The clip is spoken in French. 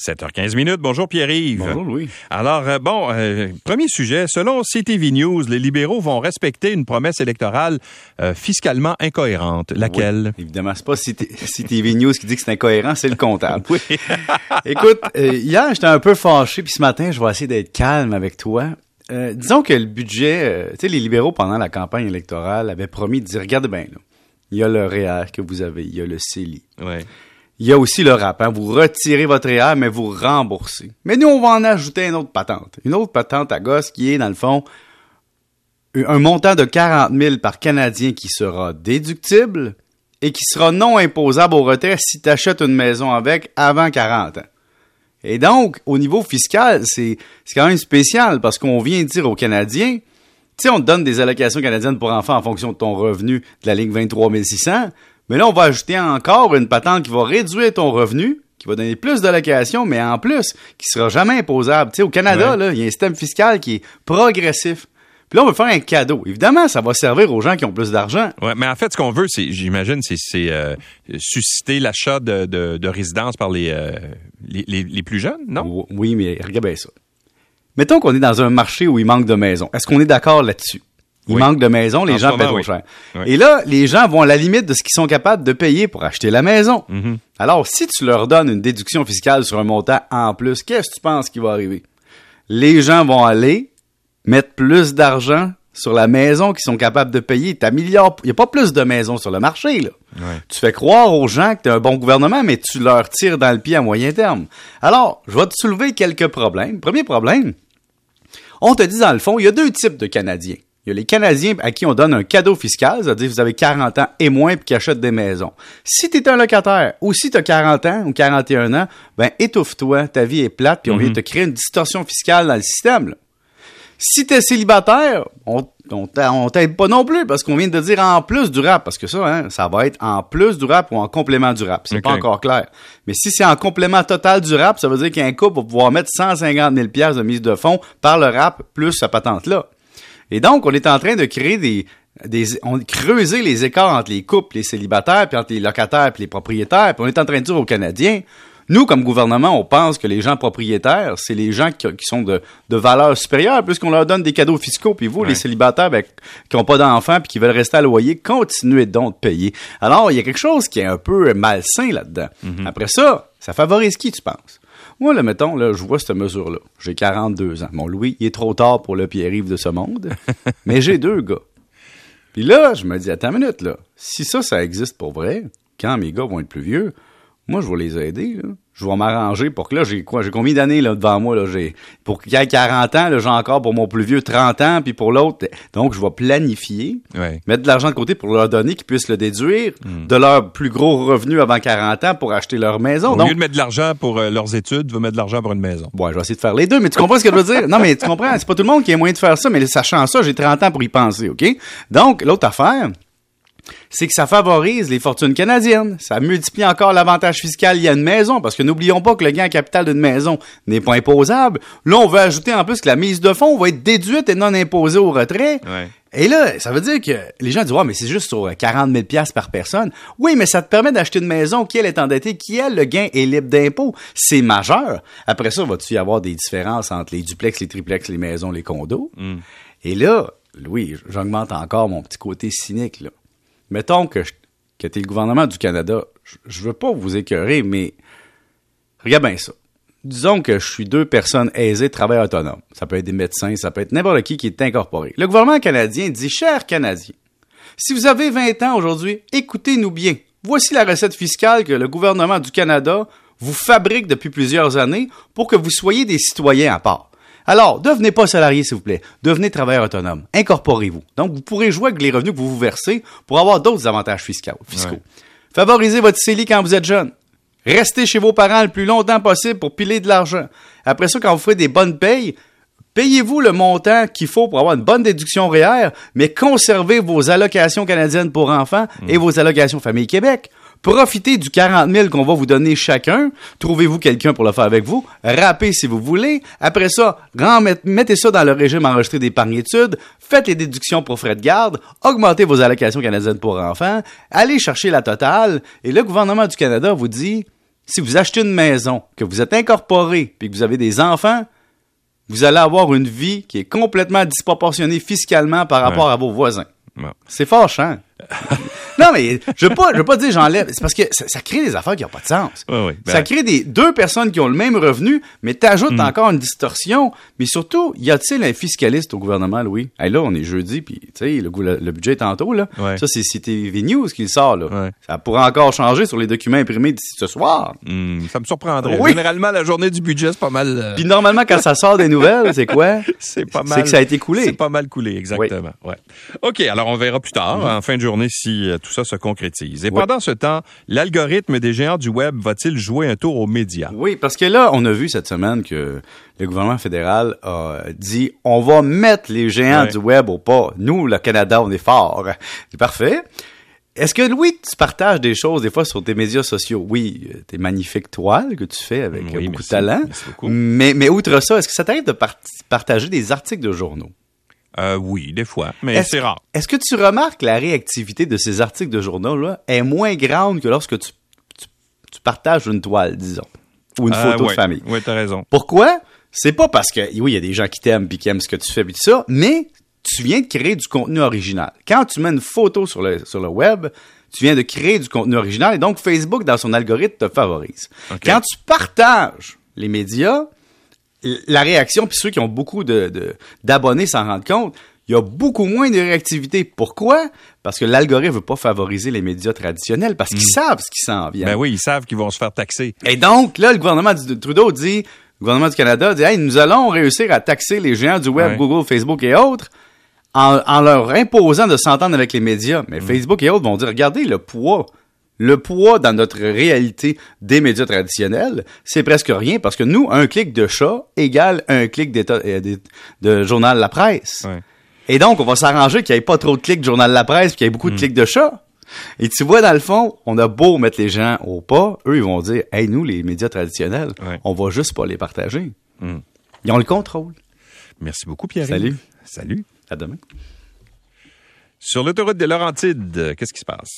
7h15 minutes. Bonjour Pierre-Yves. Bonjour Louis. Alors, euh, bon, euh, premier sujet. Selon CTV News, les libéraux vont respecter une promesse électorale euh, fiscalement incohérente. Laquelle? Oui, évidemment, c'est pas CTV News qui dit que c'est incohérent, c'est le comptable. oui. Écoute, hier, j'étais un peu fâché, puis ce matin, je vais essayer d'être calme avec toi. disons que le budget, tu sais, les libéraux, pendant la campagne électorale, avaient promis de dire, regarde bien, là, il y a le REER que vous avez, il y a le CELI. Ouais. Il y a aussi le rap. Hein. Vous retirez votre REER, mais vous remboursez. Mais nous, on va en ajouter une autre patente. Une autre patente à gosse qui est, dans le fond, un montant de 40 000 par Canadien qui sera déductible et qui sera non imposable au retrait si tu achètes une maison avec avant 40 ans. Et donc, au niveau fiscal, c'est quand même spécial parce qu'on vient dire aux Canadiens, tu sais, on te donne des allocations canadiennes pour enfants en fonction de ton revenu de la ligne 23 600, mais là, on va ajouter encore une patente qui va réduire ton revenu, qui va donner plus d'allocations, mais en plus, qui sera jamais imposable. Tu sais, au Canada, il y a un système fiscal qui est progressif. Puis là, on veut faire un cadeau. Évidemment, ça va servir aux gens qui ont plus d'argent. Ouais, mais en fait, ce qu'on veut, c'est, j'imagine, c'est, euh, susciter l'achat de, de, résidences par euh, les, les, les, plus jeunes, non? Oui, mais regarde bien ça. Mettons qu'on est dans un marché où il manque de maisons. Est-ce qu'on est d'accord là-dessus? Il manque de maisons, les gens paient trop cher. Et là, les gens vont à la limite de ce qu'ils sont capables de payer pour acheter la maison. Mm-hmm. Alors, si tu leur donnes une déduction fiscale sur un montant en plus, qu'est-ce que tu penses qui va arriver? Les gens vont aller mettre plus d'argent sur la maison qu'ils sont capables de payer. T'as milliard, il n'y a pas plus de maisons sur le marché, là. Tu fais croire aux gens que tu as un bon gouvernement, mais tu leur tires dans le pied à moyen terme. Alors, je vais te soulever quelques problèmes. Premier problème, on te dit dans le fond, il y a deux types de Canadiens. Il y a les Canadiens à qui on donne un cadeau fiscal, c'est-à-dire vous avez 40 ans et moins puis qui achètent des maisons. Si tu es un locataire ou si tu as 40 ans ou 41 ans, ben étouffe-toi, ta vie est plate puis on vient mhm. te créer une distorsion fiscale dans le système. Si tu es célibataire, on on t'aide pas non plus parce qu'on vient de dire en plus du rap parce que ça hein, ça va être en plus du rap ou en complément du rap, c'est pas encore clair. Mais si c'est en complément total du rap, ça veut dire qu'un couple va pouvoir mettre 150 000 pièces de mise de fonds par le rap plus sa patente là. Et donc, on est en train de créer des, des on creuser les écarts entre les couples, les célibataires, puis entre les locataires, puis les propriétaires. Puis on est en train de dire aux Canadiens, nous, comme gouvernement, on pense que les gens propriétaires, c'est les gens qui, sont de, de valeur supérieure, puisqu'on leur donne des cadeaux fiscaux. Puis vous, les célibataires, ben, qui n'ont pas d'enfants puis qui veulent rester à loyer, continuez donc de payer. Alors, il y a quelque chose qui est un peu malsain là-dedans. Mm-hmm. Après ça, ça favorise qui, tu penses? Moi, là, mettons, là, je vois cette mesure-là. J'ai 42 ans. Mon Louis, il est trop tard pour le Pierre-Yves de ce monde. mais j'ai deux gars. Puis là, je me dis, attends une minute, là. Si ça, ça existe pour vrai, quand mes gars vont être plus vieux, moi, je vais les aider. Là je vais m'arranger pour que là, j'ai quoi? J'ai combien d'années là devant moi? Là, j'ai pour qu'il y ait 40 ans, là, j'ai encore pour mon plus vieux 30 ans, puis pour l'autre. Donc, je vais planifier, mettre de l'argent de côté pour leur donner qu'ils puissent le déduire hmm. de leur plus gros revenu avant 40 ans pour acheter leur maison. Au lieu de mettre de l'argent pour euh, leurs études, tu vas mettre de l'argent pour une maison. Ouais, je vais essayer de faire les deux, mais tu comprends ce que je veux dire? Non, mais tu comprends, c'est pas tout le monde qui a moyen de faire ça, mais sachant ça, j'ai 30 ans pour y penser, OK? Donc, l'autre affaire, c'est que ça favorise les fortunes canadiennes. Ça multiplie encore l'avantage fiscal Il y a une maison, parce que n'oublions pas que le gain en capital d'une maison n'est pas imposable. Là, on veut ajouter en plus que la mise de fonds va être déduite et non imposée au retrait. Et là, ça veut dire que les gens disent, ouais, mais c'est juste sur 40 000 par personne. Oui, mais ça te permet d'acheter une maison qui, elle, est endettée, qui, elle, le gain est libre d'impôt. C'est majeur. Après ça, va-tu y avoir des différences entre les duplex, les triplex, les maisons, les condos? Mm. Et là, Louis, j'augmente encore mon petit côté cynique, là mettons que, que tu es le gouvernement du Canada, je, veux pas vous écœurer, mais regarde bien ça. Disons que je suis deux personnes aisées, travail autonome. Ça peut être des médecins, ça peut être n'importe qui qui est incorporé. Le gouvernement canadien dit, chers Canadiens, si vous avez 20 ans aujourd'hui, écoutez-nous bien. Voici la recette fiscale que le gouvernement du Canada vous fabrique depuis plusieurs années pour que vous soyez des citoyens à part. Alors, devenez pas salarié, s'il vous plaît. Devenez travailleur autonome. Incorporez-vous. Donc, vous pourrez jouer avec les revenus que vous vous versez pour avoir d'autres avantages fiscaux. Favorisez votre CELI quand vous êtes jeune. Restez chez vos parents le plus longtemps possible pour piler de l'argent. Après ça, quand vous ferez des bonnes payes, payez-vous le montant qu'il faut pour avoir une bonne déduction réelle, mais conservez vos allocations canadiennes pour enfants et mm. vos allocations Famille Québec. Profitez du 40 000 qu'on va vous donner chacun. Trouvez-vous quelqu'un pour le faire avec vous. Rappez si vous voulez. Après ça, mettez ça dans le régime enregistré d'épargne études. Faites les déductions pour frais de garde. Augmentez vos allocations canadiennes pour enfants. Allez chercher la totale. Et le gouvernement du Canada vous dit, si vous achetez une maison, que vous êtes incorporé, puis que vous avez des enfants, vous allez avoir une vie qui est complètement disproportionnée fiscalement par rapport Ouais. à vos voisins. Bon. C'est fâchant. Non, mais je veux pas, je veux pas dire j'enlève. C'est parce que ça, ça crée des affaires qui n'ont pas de sens. Oui, oui. Ben, Ça crée des deux personnes qui ont le même revenu, mais t'ajoutes encore une distorsion. Mais surtout, y a-t-il un fiscaliste au gouvernement, Louis? Hey, là, on est jeudi, puis tu sais, le, le, le budget est tantôt, là. Ouais. Ça, c'est CTV News qui le sort, là. Ouais. Ça pourrait encore changer sur les documents imprimés d'ici ce soir. hmm, ça me surprendrait. Oui. Généralement, la journée du budget, c'est pas mal. euh, Puis normalement, quand ça sort des nouvelles, c'est quoi? c'est pas mal. C'est que ça a été coulé. C'est pas mal coulé, exactement. Ouais. OK, alors on verra plus tard, en fin de journée, si euh, tout ça se concrétise. Et Oui. pendant ce temps, l'algorithme des géants du web va-t-il jouer un tour aux médias? Oui, parce que là, on a vu cette semaine que le gouvernement fédéral a dit on va mettre les géants du web au pas. Nous, le Canada, on est fort. C'est parfait. Est-ce que Louis, tu partages des choses des fois sur tes médias sociaux? Oui, euh, tes magnifiques toiles que tu fais avec Oui, euh, beaucoup merci. de talent. Merci beaucoup. Mais, mais outre ça, est-ce que ça t'arrive de par- partager des articles de journaux? Euh, oui, des fois, mais c'est rare. Est-ce que tu remarques que la réactivité de ces articles de journaux-là est moins grande que lorsque tu, tu, tu partages une toile, disons, ou une Euh, photo ouais. de famille? Oui, t'as raison. Pourquoi? C'est pas parce que, oui, il y a des gens qui t'aiment puis qui aiment ce que tu fais puis tout ça, mais tu viens de créer du contenu original. Quand tu mets une photo sur le, sur le web, tu viens de créer du contenu original et donc Facebook, dans son algorithme, te favorise. Quand tu partages les médias, la réaction, puis ceux qui ont beaucoup de, de- d'abonnés s'en rendent compte, il y a beaucoup moins de réactivité. Pourquoi? Parce que l'algorithme veut pas favoriser les médias traditionnels parce qu'ils savent ce qui s'en vient. Ben oui, ils savent qu'ils vont se faire taxer. Et donc, là, le gouvernement du- Trudeau dit, le gouvernement du Canada dit, hey, nous allons réussir à taxer les géants du web, Ouais. Google, Facebook et autres, en, en leur imposant de s'entendre avec les médias. Mais Facebook et autres vont dire, regardez le poids. Le poids dans notre réalité des médias traditionnels, c'est presque rien parce que nous, un clic de chat égale un clic d'état- euh, d'é- de journal La Presse. Ouais. Et donc, on va s'arranger qu'il n'y ait pas trop de clics de journal La Presse, qu'il y ait beaucoup de clics de chat. Et tu vois, dans le fond, on a beau mettre les gens au pas, eux, ils vont dire, hey, nous, les médias traditionnels, Ouais. on va juste pas les partager. Mm. Ils ont le contrôle. Merci beaucoup, Pierre. Salut. Salut. À demain. Sur l'autoroute des Laurentides, qu'est-ce qui se passe?